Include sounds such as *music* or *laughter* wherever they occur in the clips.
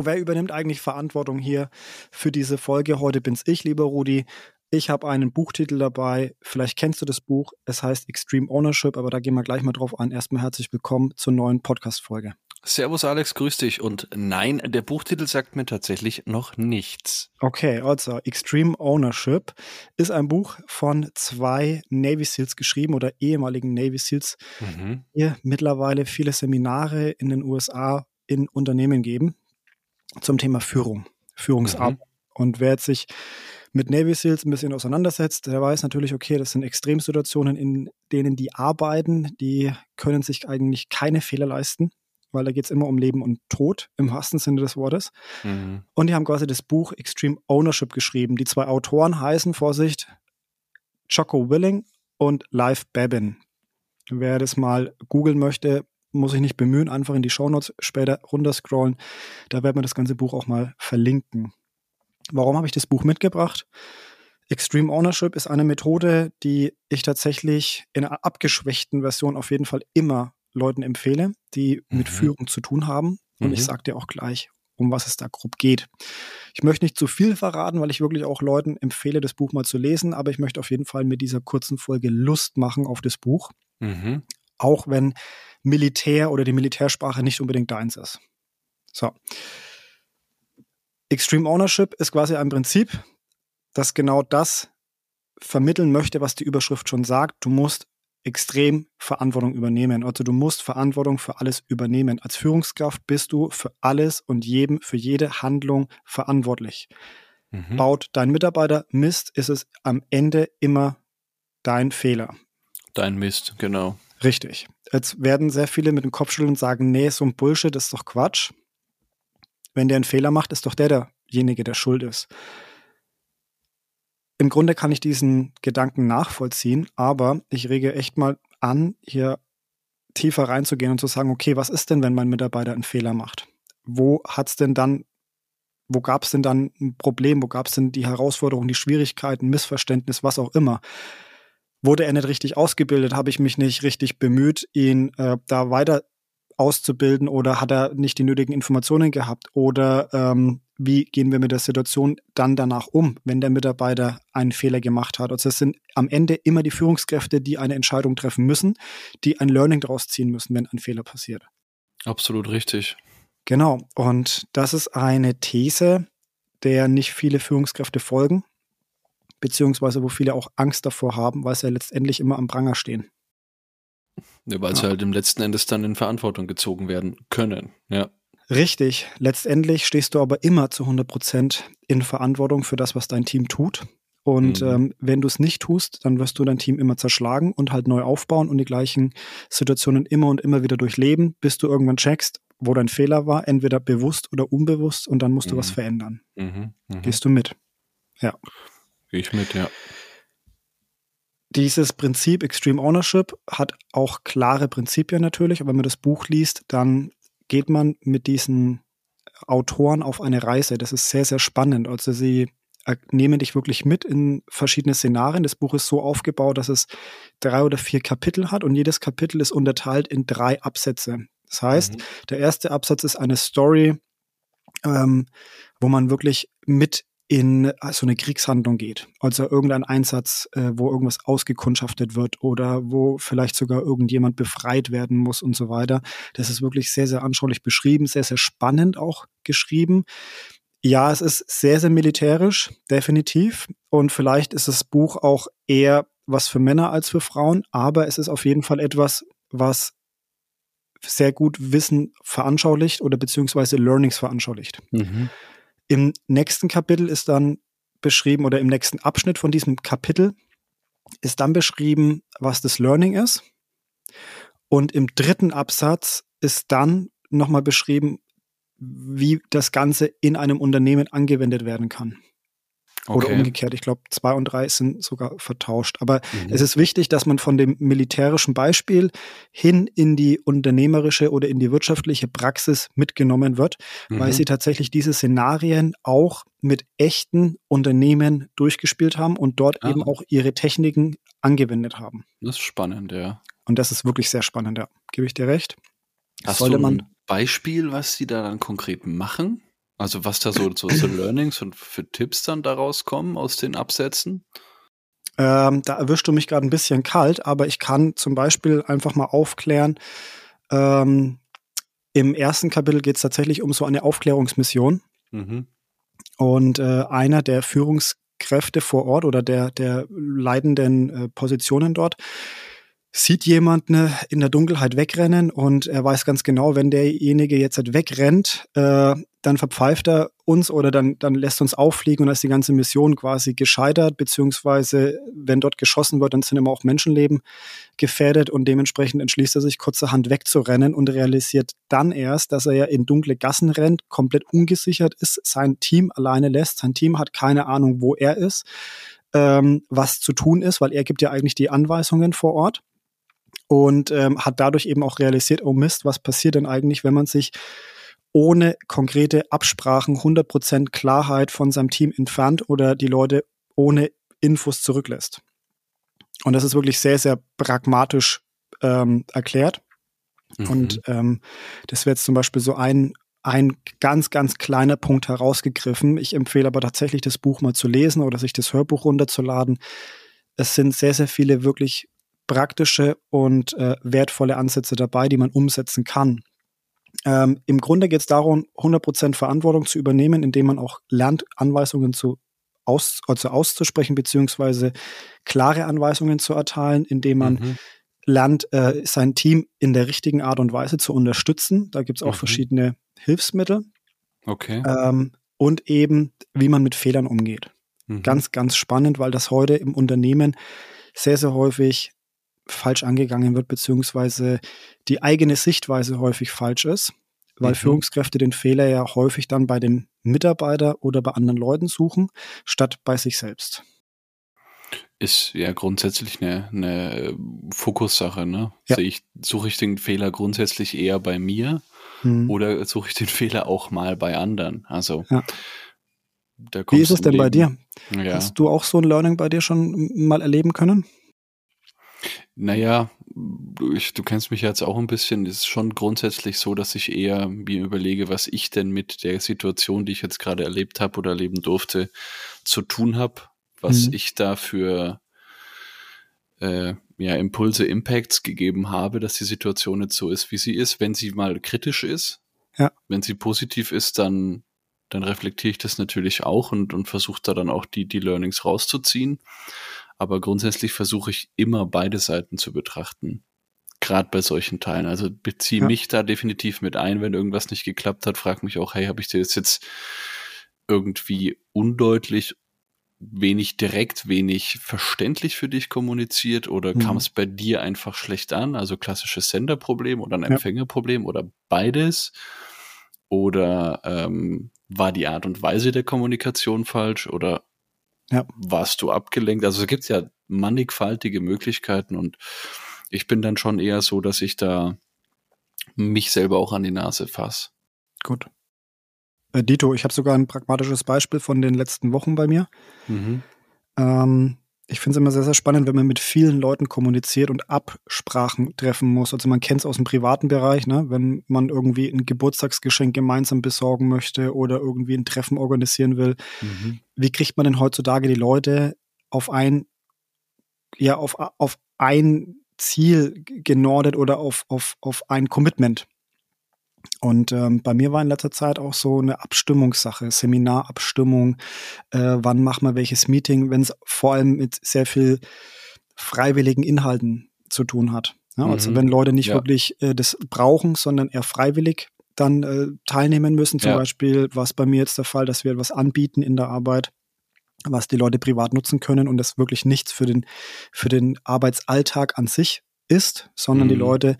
So, wer übernimmt eigentlich Verantwortung hier für diese Folge? Heute bin's ich, lieber Rudi. Ich habe einen Buchtitel dabei. Vielleicht kennst du das Buch. Es heißt Extreme Ownership, aber da gehen wir gleich mal drauf ein. Erstmal herzlich willkommen zur neuen Podcast-Folge. Servus Alex, grüß dich. Und nein, der Buchtitel sagt mir tatsächlich noch nichts. Okay, also Extreme Ownership ist ein Buch von zwei Navy SEALs geschrieben oder ehemaligen Navy SEALs, mhm. die mittlerweile viele Seminare in den USA in Unternehmen geben zum Thema Führung, Führungsarbeit. Mhm. Und wer jetzt sich mit Navy SEALs ein bisschen auseinandersetzt, der weiß natürlich, okay, das sind Extremsituationen, in denen die arbeiten, die können sich eigentlich keine Fehler leisten, weil da geht es immer um Leben und Tod im wahrsten Sinne des Wortes. Mhm. Und die haben quasi das Buch Extreme Ownership geschrieben. Die zwei Autoren heißen, Vorsicht, Choco Willing und Live Babin. Wer das mal googeln möchte, muss ich nicht bemühen, einfach in die Shownotes später runterscrollen. Da werden wir das ganze Buch auch mal verlinken. Warum habe ich das Buch mitgebracht? Extreme Ownership ist eine Methode, die ich tatsächlich in einer abgeschwächten Version auf jeden Fall immer Leuten empfehle, die mhm. mit Führung zu tun haben. Und mhm. ich sage dir auch gleich, um was es da grob geht. Ich möchte nicht zu viel verraten, weil ich wirklich auch Leuten empfehle, das Buch mal zu lesen, aber ich möchte auf jeden Fall mit dieser kurzen Folge Lust machen auf das Buch. Mhm. Auch wenn Militär oder die Militärsprache nicht unbedingt deins ist. So. Extreme Ownership ist quasi ein Prinzip, das genau das vermitteln möchte, was die Überschrift schon sagt. Du musst extrem Verantwortung übernehmen. Also du musst Verantwortung für alles übernehmen. Als Führungskraft bist du für alles und jedem, für jede Handlung verantwortlich. Mhm. Baut dein Mitarbeiter Mist, ist es am Ende immer dein Fehler. Dein Mist, genau. Richtig. Jetzt werden sehr viele mit dem Kopf schütteln und sagen, nee, so ein Bullshit ist doch Quatsch. Wenn der einen Fehler macht, ist doch der derjenige, der schuld ist. Im Grunde kann ich diesen Gedanken nachvollziehen, aber ich rege echt mal an, hier tiefer reinzugehen und zu sagen, okay, was ist denn, wenn mein Mitarbeiter einen Fehler macht? Wo hat's denn dann, wo gab es denn dann ein Problem, wo gab es denn die Herausforderungen, die Schwierigkeiten, Missverständnis, was auch immer? Wurde er nicht richtig ausgebildet, habe ich mich nicht richtig bemüht, ihn äh, da weiter auszubilden oder hat er nicht die nötigen Informationen gehabt oder ähm, wie gehen wir mit der Situation dann danach um, wenn der Mitarbeiter einen Fehler gemacht hat. Also es sind am Ende immer die Führungskräfte, die eine Entscheidung treffen müssen, die ein Learning daraus ziehen müssen, wenn ein Fehler passiert. Absolut richtig. Genau. Und das ist eine These, der nicht viele Führungskräfte folgen beziehungsweise wo viele auch Angst davor haben, weil sie ja letztendlich immer am Pranger stehen. Ja, weil ja. sie halt im letzten Endes dann in Verantwortung gezogen werden können, ja. Richtig. Letztendlich stehst du aber immer zu 100 Prozent in Verantwortung für das, was dein Team tut. Und mhm. ähm, wenn du es nicht tust, dann wirst du dein Team immer zerschlagen und halt neu aufbauen und die gleichen Situationen immer und immer wieder durchleben, bis du irgendwann checkst, wo dein Fehler war, entweder bewusst oder unbewusst, und dann musst mhm. du was mhm. verändern. Mhm. mhm. Gehst du mit? Ja. Gehe ich mit, ja. Dieses Prinzip Extreme Ownership hat auch klare Prinzipien natürlich, aber wenn man das Buch liest, dann geht man mit diesen Autoren auf eine Reise. Das ist sehr, sehr spannend. Also sie nehmen dich wirklich mit in verschiedene Szenarien. Das Buch ist so aufgebaut, dass es drei oder vier Kapitel hat und jedes Kapitel ist unterteilt in drei Absätze. Das heißt, mhm. der erste Absatz ist eine Story, ähm, wo man wirklich mit in so eine Kriegshandlung geht. Also irgendein Einsatz, äh, wo irgendwas ausgekundschaftet wird oder wo vielleicht sogar irgendjemand befreit werden muss und so weiter. Das ist wirklich sehr, sehr anschaulich beschrieben, sehr, sehr spannend auch geschrieben. Ja, es ist sehr, sehr militärisch, definitiv. Und vielleicht ist das Buch auch eher was für Männer als für Frauen, aber es ist auf jeden Fall etwas, was sehr gut Wissen veranschaulicht oder beziehungsweise Learnings veranschaulicht. Mhm. Im nächsten Kapitel ist dann beschrieben oder im nächsten Abschnitt von diesem Kapitel ist dann beschrieben, was das Learning ist. Und im dritten Absatz ist dann nochmal beschrieben, wie das Ganze in einem Unternehmen angewendet werden kann. Okay. Oder umgekehrt. Ich glaube, zwei und drei sind sogar vertauscht. Aber mhm. es ist wichtig, dass man von dem militärischen Beispiel hin in die unternehmerische oder in die wirtschaftliche Praxis mitgenommen wird, mhm. weil sie tatsächlich diese Szenarien auch mit echten Unternehmen durchgespielt haben und dort ah. eben auch ihre Techniken angewendet haben. Das ist spannend, ja. Und das ist wirklich sehr spannend, ja. Gebe ich dir recht. Hast Sollte du ein Beispiel, was sie da dann konkret machen? Also was da so, so, so Learnings und für Tipps dann daraus kommen aus den Absätzen? Ähm, da erwischst du mich gerade ein bisschen kalt, aber ich kann zum Beispiel einfach mal aufklären. Ähm, Im ersten Kapitel geht es tatsächlich um so eine Aufklärungsmission. Mhm. Und äh, einer der Führungskräfte vor Ort oder der, der leitenden äh, Positionen dort sieht jemanden in der Dunkelheit wegrennen und er weiß ganz genau, wenn derjenige jetzt halt wegrennt, äh, dann verpfeift er uns oder dann, dann lässt uns auffliegen und dann ist die ganze Mission quasi gescheitert, beziehungsweise wenn dort geschossen wird, dann sind immer auch Menschenleben gefährdet und dementsprechend entschließt er sich kurzerhand wegzurennen und realisiert dann erst, dass er ja in dunkle Gassen rennt, komplett ungesichert ist, sein Team alleine lässt, sein Team hat keine Ahnung, wo er ist, ähm, was zu tun ist, weil er gibt ja eigentlich die Anweisungen vor Ort und ähm, hat dadurch eben auch realisiert, oh Mist, was passiert denn eigentlich, wenn man sich ohne konkrete Absprachen 100% Klarheit von seinem Team entfernt oder die Leute ohne Infos zurücklässt. Und das ist wirklich sehr, sehr pragmatisch ähm, erklärt. Mhm. Und ähm, das wäre jetzt zum Beispiel so ein, ein ganz, ganz kleiner Punkt herausgegriffen. Ich empfehle aber tatsächlich, das Buch mal zu lesen oder sich das Hörbuch runterzuladen. Es sind sehr, sehr viele wirklich praktische und äh, wertvolle Ansätze dabei, die man umsetzen kann. Ähm, Im Grunde geht es darum, 100% Verantwortung zu übernehmen, indem man auch lernt, Anweisungen zu aus, also auszusprechen, beziehungsweise klare Anweisungen zu erteilen, indem man mhm. lernt, äh, sein Team in der richtigen Art und Weise zu unterstützen. Da gibt es auch mhm. verschiedene Hilfsmittel. Okay. Ähm, und eben, wie man mit Fehlern umgeht. Mhm. Ganz, ganz spannend, weil das heute im Unternehmen sehr, sehr häufig falsch angegangen wird, beziehungsweise die eigene Sichtweise häufig falsch ist, weil mhm. Führungskräfte den Fehler ja häufig dann bei dem Mitarbeiter oder bei anderen Leuten suchen, statt bei sich selbst. Ist ja grundsätzlich eine, eine Fokussache, ne? Ja. Also ich, suche ich den Fehler grundsätzlich eher bei mir mhm. oder suche ich den *laughs* Fehler auch mal bei anderen? Also ja. Wie ist es denn Leben. bei dir? Ja. Hast du auch so ein Learning bei dir schon mal erleben können? Naja, ich, du kennst mich jetzt auch ein bisschen. Es ist schon grundsätzlich so, dass ich eher mir überlege, was ich denn mit der Situation, die ich jetzt gerade erlebt habe oder erleben durfte, zu tun habe, was mhm. ich da für äh, ja, Impulse, Impacts gegeben habe, dass die Situation jetzt so ist, wie sie ist. Wenn sie mal kritisch ist, ja. wenn sie positiv ist, dann, dann reflektiere ich das natürlich auch und, und versuche da dann auch die, die Learnings rauszuziehen. Aber grundsätzlich versuche ich immer beide Seiten zu betrachten. Gerade bei solchen Teilen. Also beziehe ja. mich da definitiv mit ein, wenn irgendwas nicht geklappt hat, frag mich auch, hey, habe ich dir das jetzt irgendwie undeutlich, wenig direkt, wenig verständlich für dich kommuniziert oder mhm. kam es bei dir einfach schlecht an? Also klassisches Senderproblem oder ein Empfängerproblem ja. oder beides? Oder ähm, war die Art und Weise der Kommunikation falsch oder ja. warst du abgelenkt. Also es gibt ja mannigfaltige Möglichkeiten und ich bin dann schon eher so, dass ich da mich selber auch an die Nase fasse. Gut. Äh, Dito, ich habe sogar ein pragmatisches Beispiel von den letzten Wochen bei mir. Mhm. Ähm, ich finde es immer sehr, sehr spannend, wenn man mit vielen Leuten kommuniziert und Absprachen treffen muss. Also man kennt es aus dem privaten Bereich, ne? wenn man irgendwie ein Geburtstagsgeschenk gemeinsam besorgen möchte oder irgendwie ein Treffen organisieren will. Mhm. Wie kriegt man denn heutzutage die Leute auf ein, ja, auf, auf ein Ziel genordet oder auf, auf, auf ein Commitment? Und ähm, bei mir war in letzter Zeit auch so eine Abstimmungssache, Seminarabstimmung, äh, wann machen wir welches Meeting, wenn es vor allem mit sehr viel freiwilligen Inhalten zu tun hat. Ja, also mhm. Also wenn Leute nicht ja. wirklich äh, das brauchen, sondern eher freiwillig dann äh, teilnehmen müssen. Zum ja. Beispiel war es bei mir jetzt der Fall, dass wir etwas anbieten in der Arbeit, was die Leute privat nutzen können und das wirklich nichts für den, für den Arbeitsalltag an sich ist, sondern mhm. die Leute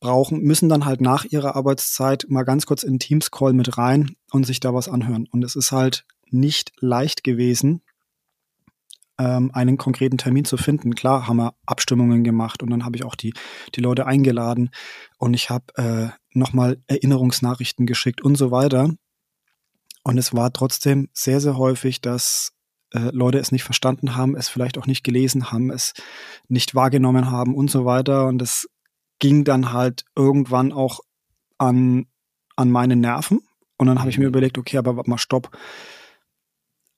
brauchen, müssen dann halt nach ihrer Arbeitszeit mal ganz kurz in Teams Call mit rein und sich da was anhören. Und es ist halt nicht leicht gewesen, ähm, einen konkreten Termin zu finden. Klar haben wir Abstimmungen gemacht und dann habe ich auch die, die Leute eingeladen und ich habe äh, nochmal Erinnerungsnachrichten geschickt und so weiter. Und es war trotzdem sehr, sehr häufig, dass äh, Leute es nicht verstanden haben, es vielleicht auch nicht gelesen haben, es nicht wahrgenommen haben und so weiter. Und es ging dann halt irgendwann auch an, an meine Nerven. Und dann habe ich mir mhm. überlegt, okay, aber warte mal, stopp.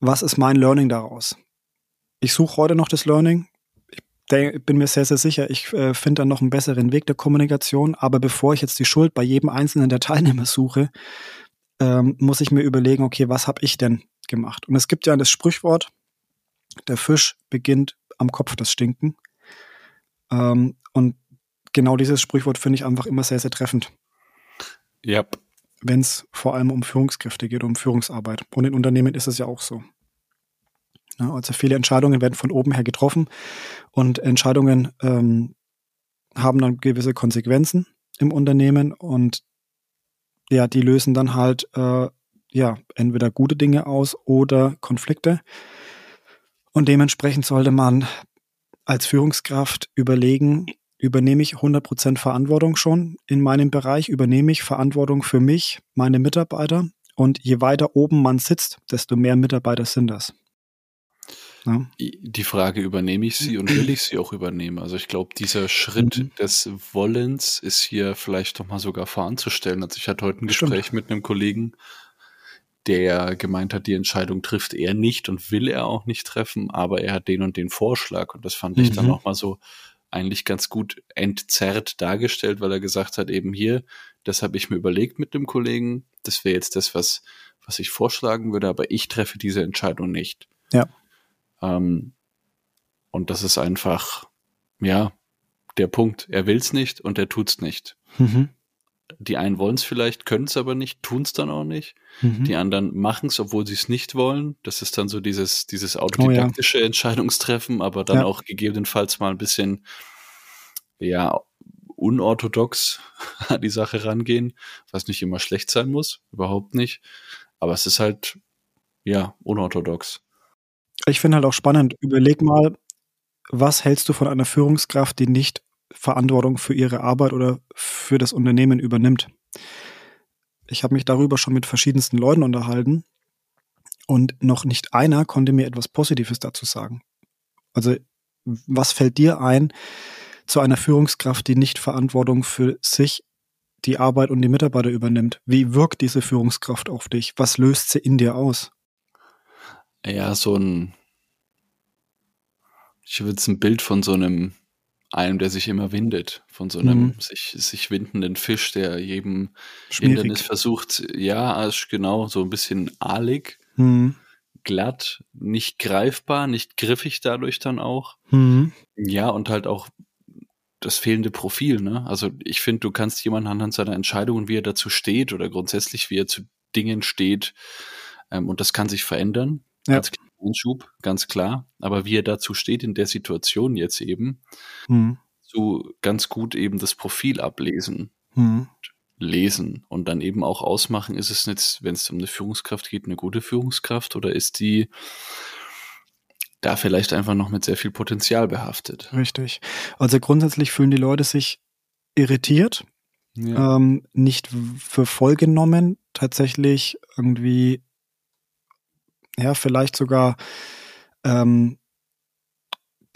Was ist mein Learning daraus? Ich suche heute noch das Learning. Ich bin mir sehr, sehr sicher, ich äh, finde dann noch einen besseren Weg der Kommunikation. Aber bevor ich jetzt die Schuld bei jedem einzelnen der Teilnehmer suche, ähm, muss ich mir überlegen, okay, was habe ich denn gemacht? Und es gibt ja das Sprichwort, der Fisch beginnt am Kopf das Stinken. Ähm, und genau dieses Sprichwort finde ich einfach immer sehr, sehr treffend. Ja. Yep. Wenn es vor allem um Führungskräfte geht, um Führungsarbeit. Und in Unternehmen ist es ja auch so. Ja, also viele Entscheidungen werden von oben her getroffen und Entscheidungen ähm, haben dann gewisse Konsequenzen im Unternehmen und ja, die lösen dann halt äh, ja entweder gute Dinge aus oder Konflikte. Und dementsprechend sollte man als Führungskraft überlegen, übernehme ich 100% Verantwortung schon in meinem Bereich, übernehme ich Verantwortung für mich, meine Mitarbeiter. Und je weiter oben man sitzt, desto mehr Mitarbeiter sind das. Ja. Die Frage, übernehme ich sie und will ich sie auch übernehmen? Also ich glaube, dieser Schritt mhm. des Wollens ist hier vielleicht doch mal sogar voranzustellen. Also ich hatte heute ein Gespräch Stimmt. mit einem Kollegen, der gemeint hat, die Entscheidung trifft er nicht und will er auch nicht treffen, aber er hat den und den Vorschlag und das fand mhm. ich dann nochmal mhm. so eigentlich ganz gut entzerrt dargestellt, weil er gesagt hat, eben hier, das habe ich mir überlegt mit dem Kollegen, das wäre jetzt das, was, was ich vorschlagen würde, aber ich treffe diese Entscheidung nicht. Ja. Ähm, und das ist einfach, ja, der Punkt. Er will es nicht und er tut's nicht. Mhm. Die einen wollen es vielleicht, können es aber nicht, tun es dann auch nicht. Mhm. Die anderen machen es, obwohl sie es nicht wollen. Das ist dann so dieses, dieses autodidaktische oh, ja. Entscheidungstreffen, aber dann ja. auch gegebenenfalls mal ein bisschen, ja, unorthodox *laughs* an die Sache rangehen, was nicht immer schlecht sein muss, überhaupt nicht. Aber es ist halt, ja, unorthodox. Ich finde halt auch spannend, überleg mal, was hältst du von einer Führungskraft, die nicht Verantwortung für ihre Arbeit oder für das Unternehmen übernimmt. Ich habe mich darüber schon mit verschiedensten Leuten unterhalten und noch nicht einer konnte mir etwas Positives dazu sagen. Also was fällt dir ein zu einer Führungskraft, die nicht Verantwortung für sich, die Arbeit und die Mitarbeiter übernimmt? Wie wirkt diese Führungskraft auf dich? Was löst sie in dir aus? Ja, so ein, ich würde jetzt ein Bild von so einem einem, der sich immer windet, von so einem mhm. sich, sich windenden Fisch, der jedem Schmierig. Hindernis versucht, ja, genau, so ein bisschen aalig, mhm. glatt, nicht greifbar, nicht griffig dadurch dann auch. Mhm. Ja, und halt auch das fehlende Profil, ne? Also ich finde, du kannst jemanden anhand seiner Entscheidungen, wie er dazu steht oder grundsätzlich, wie er zu Dingen steht, ähm, und das kann sich verändern. Ja. Ganz Einschub, ganz klar. Aber wie er dazu steht in der Situation jetzt eben, mhm. so ganz gut eben das Profil ablesen, mhm. lesen und dann eben auch ausmachen, ist es jetzt, wenn es um eine Führungskraft geht, eine gute Führungskraft oder ist die da vielleicht einfach noch mit sehr viel Potenzial behaftet. Richtig. Also grundsätzlich fühlen die Leute sich irritiert, ja. ähm, nicht für voll genommen, tatsächlich irgendwie ja, vielleicht sogar ähm,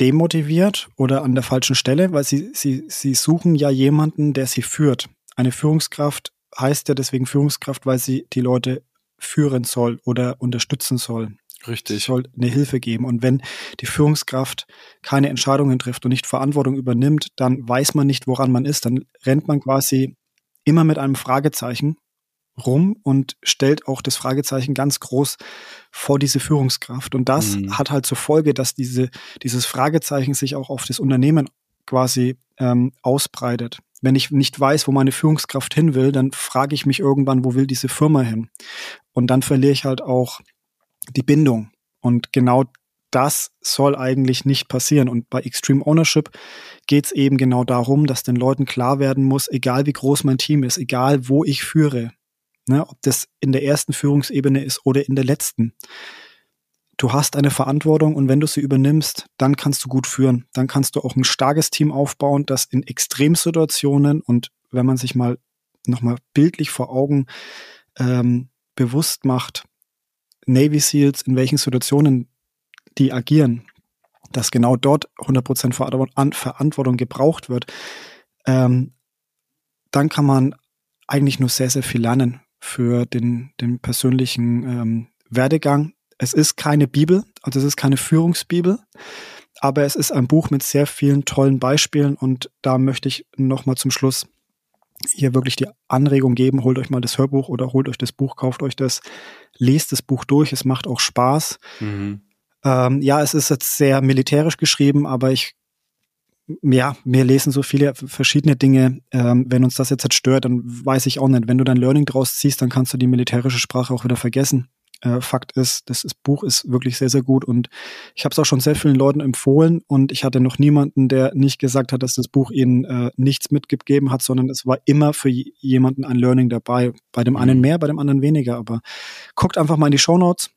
demotiviert oder an der falschen Stelle, weil sie, sie, sie suchen ja jemanden, der sie führt. Eine Führungskraft heißt ja deswegen Führungskraft, weil sie die Leute führen soll oder unterstützen soll. Richtig. Sie soll eine Hilfe geben. Und wenn die Führungskraft keine Entscheidungen trifft und nicht Verantwortung übernimmt, dann weiß man nicht, woran man ist. Dann rennt man quasi immer mit einem Fragezeichen rum und stellt auch das Fragezeichen ganz groß vor diese Führungskraft. Und das mhm. hat halt zur Folge, dass diese, dieses Fragezeichen sich auch auf das Unternehmen quasi ähm, ausbreitet. Wenn ich nicht weiß, wo meine Führungskraft hin will, dann frage ich mich irgendwann, wo will diese Firma hin? Und dann verliere ich halt auch die Bindung. Und genau das soll eigentlich nicht passieren. Und bei Extreme Ownership geht es eben genau darum, dass den Leuten klar werden muss, egal wie groß mein Team ist, egal wo ich führe, Ne, ob das in der ersten Führungsebene ist oder in der letzten. Du hast eine Verantwortung und wenn du sie übernimmst, dann kannst du gut führen. Dann kannst du auch ein starkes Team aufbauen, das in Extremsituationen und wenn man sich mal nochmal bildlich vor Augen ähm, bewusst macht, Navy SEALs, in welchen Situationen die agieren, dass genau dort 100% Verantwortung gebraucht wird, ähm, dann kann man eigentlich nur sehr, sehr viel lernen für den, den persönlichen ähm, Werdegang. Es ist keine Bibel, also es ist keine Führungsbibel, aber es ist ein Buch mit sehr vielen tollen Beispielen und da möchte ich nochmal zum Schluss hier wirklich die Anregung geben, holt euch mal das Hörbuch oder holt euch das Buch, kauft euch das, lest das Buch durch, es macht auch Spaß. Mhm. Ähm, ja, es ist jetzt sehr militärisch geschrieben, aber ich ja, wir lesen so viele verschiedene Dinge. Ähm, wenn uns das jetzt, jetzt stört, dann weiß ich auch nicht. Wenn du dein Learning draus ziehst, dann kannst du die militärische Sprache auch wieder vergessen. Äh, Fakt ist, das ist, Buch ist wirklich sehr, sehr gut und ich habe es auch schon sehr vielen Leuten empfohlen und ich hatte noch niemanden, der nicht gesagt hat, dass das Buch ihnen äh, nichts mitgegeben hat, sondern es war immer für jemanden ein Learning dabei. Bei dem einen mhm. mehr, bei dem anderen weniger. Aber guckt einfach mal in die Show Notes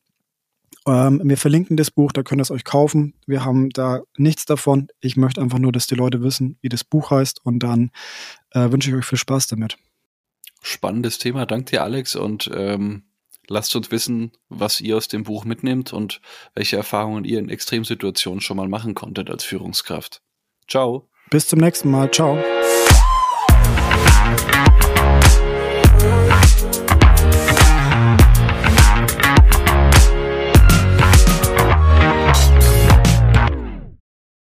ähm, wir verlinken das Buch, da könnt ihr es euch kaufen. Wir haben da nichts davon. Ich möchte einfach nur, dass die Leute wissen, wie das Buch heißt und dann äh, wünsche ich euch viel Spaß damit. Spannendes Thema. Danke dir, Alex. Und ähm, lasst uns wissen, was ihr aus dem Buch mitnehmt und welche Erfahrungen ihr in Extremsituationen schon mal machen konntet als Führungskraft. Ciao. Bis zum nächsten Mal. Ciao.